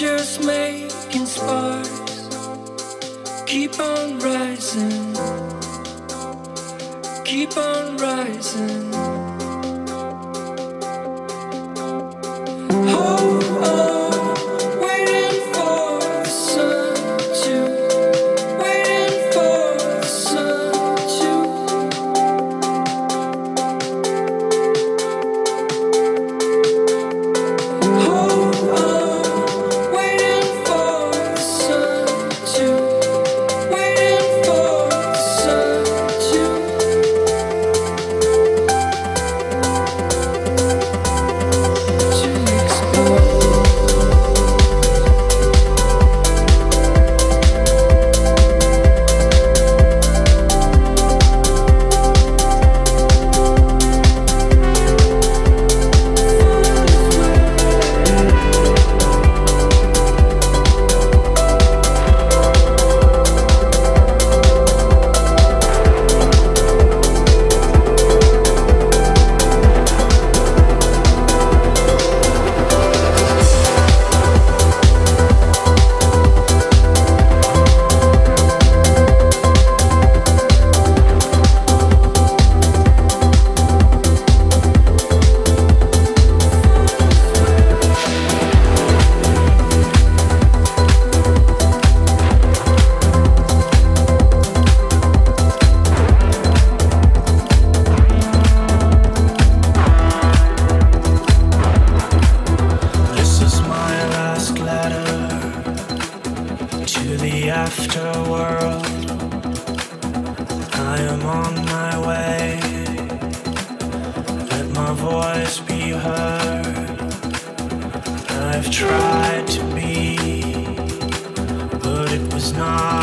Just making sparks keep on rising, keep on rising. Oh, oh. to the afterworld. I am on my way. Let my voice be heard. I've tried to be, but it was not.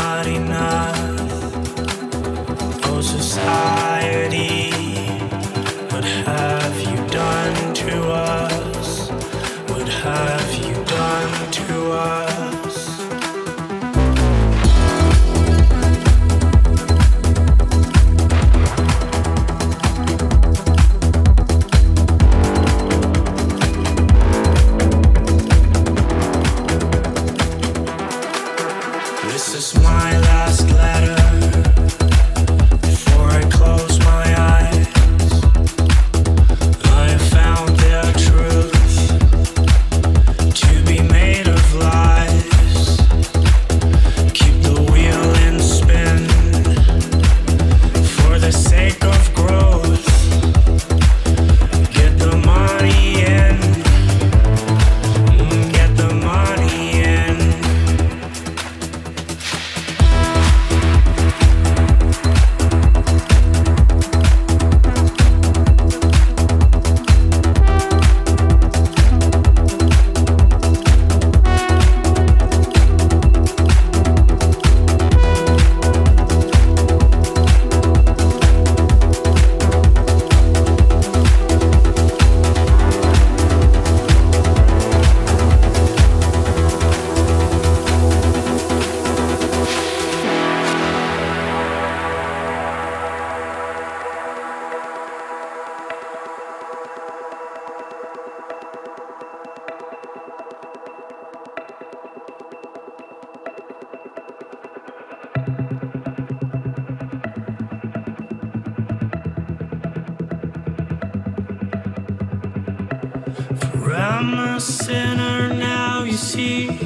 I'm a sinner now, you see.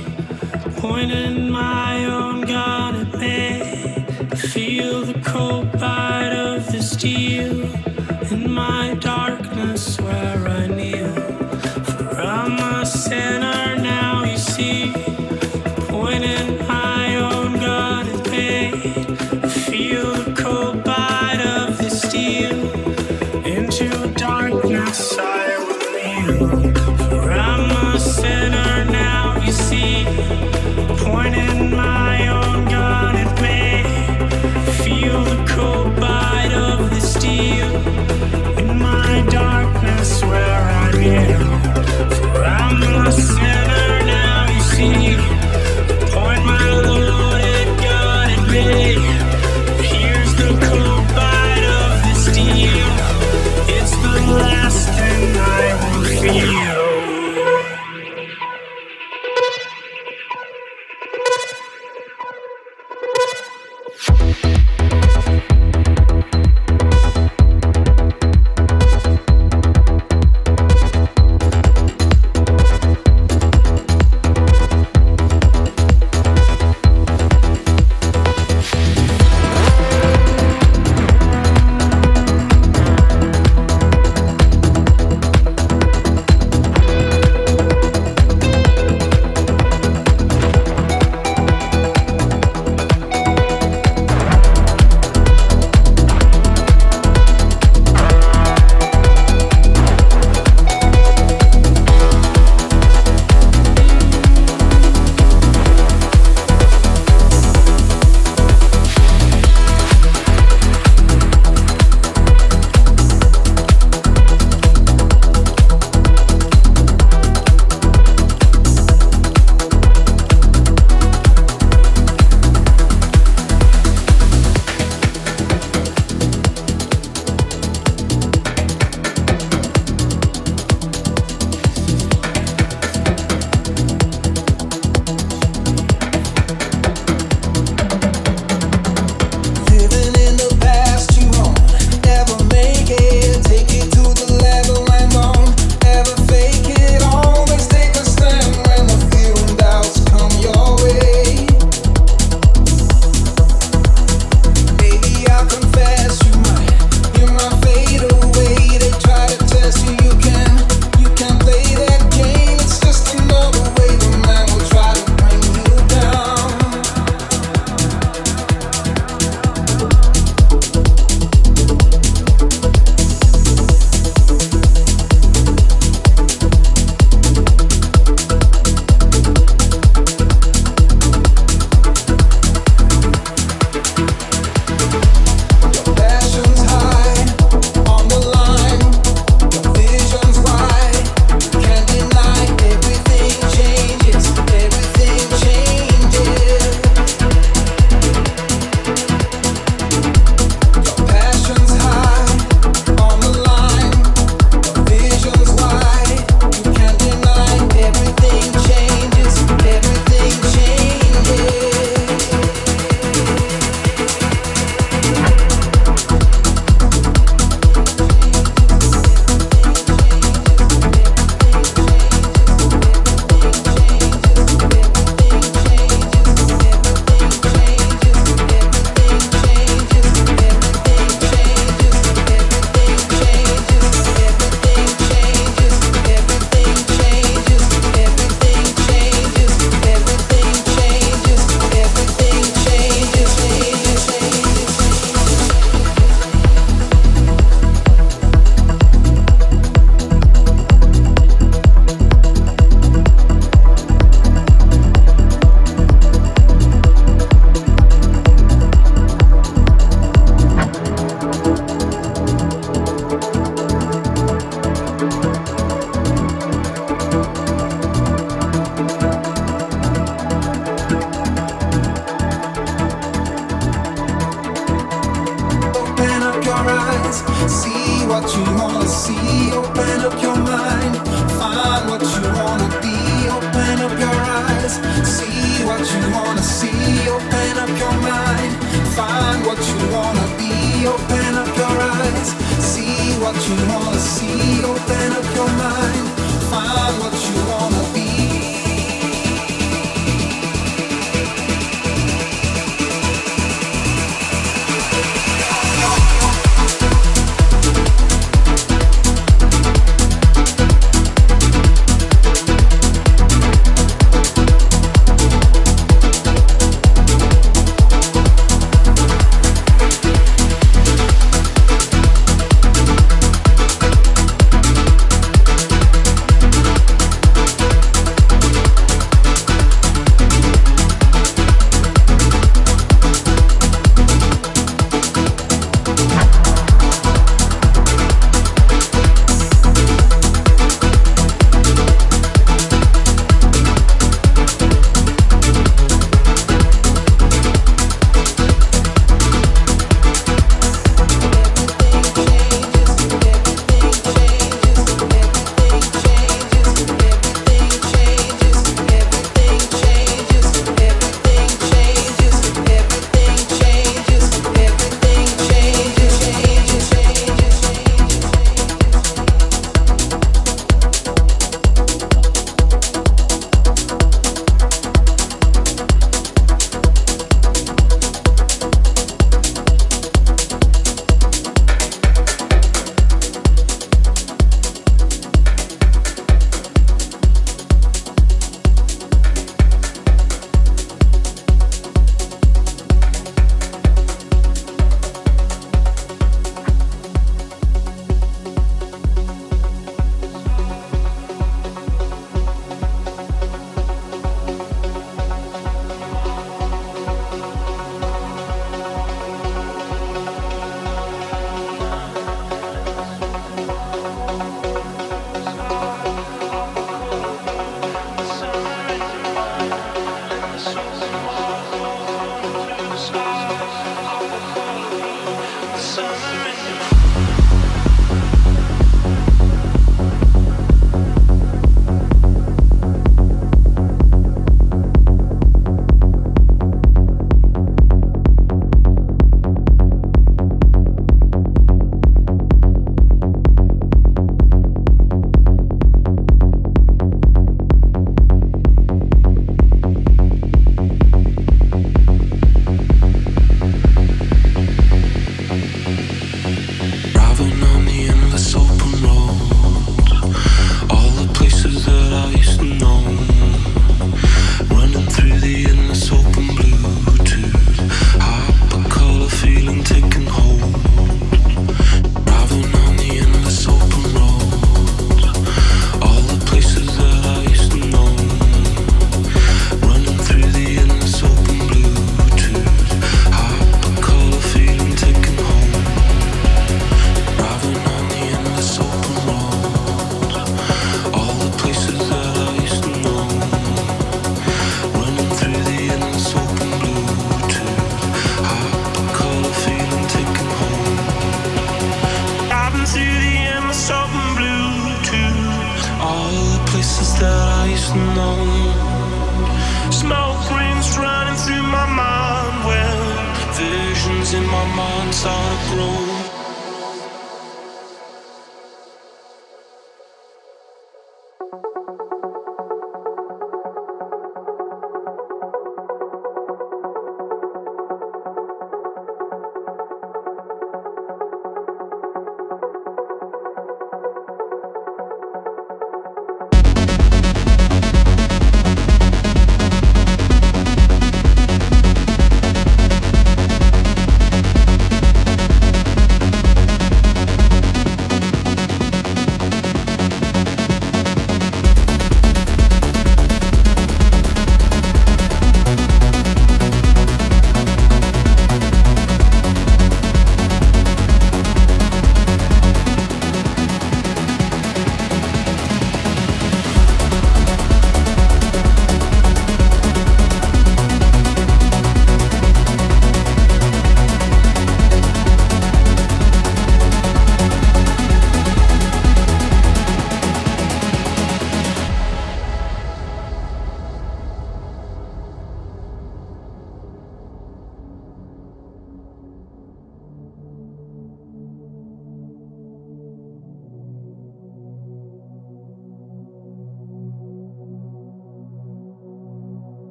Pointing my own gun at me. I feel the cold bite of the steel.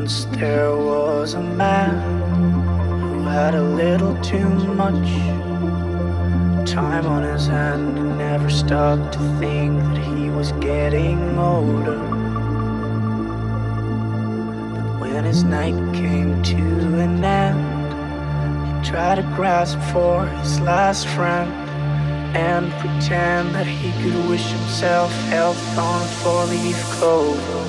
Once there was a man who had a little too much time on his hand and never stopped to think that he was getting older. But when his night came to an end, he tried to grasp for his last friend and pretend that he could wish himself health on four leaf clover.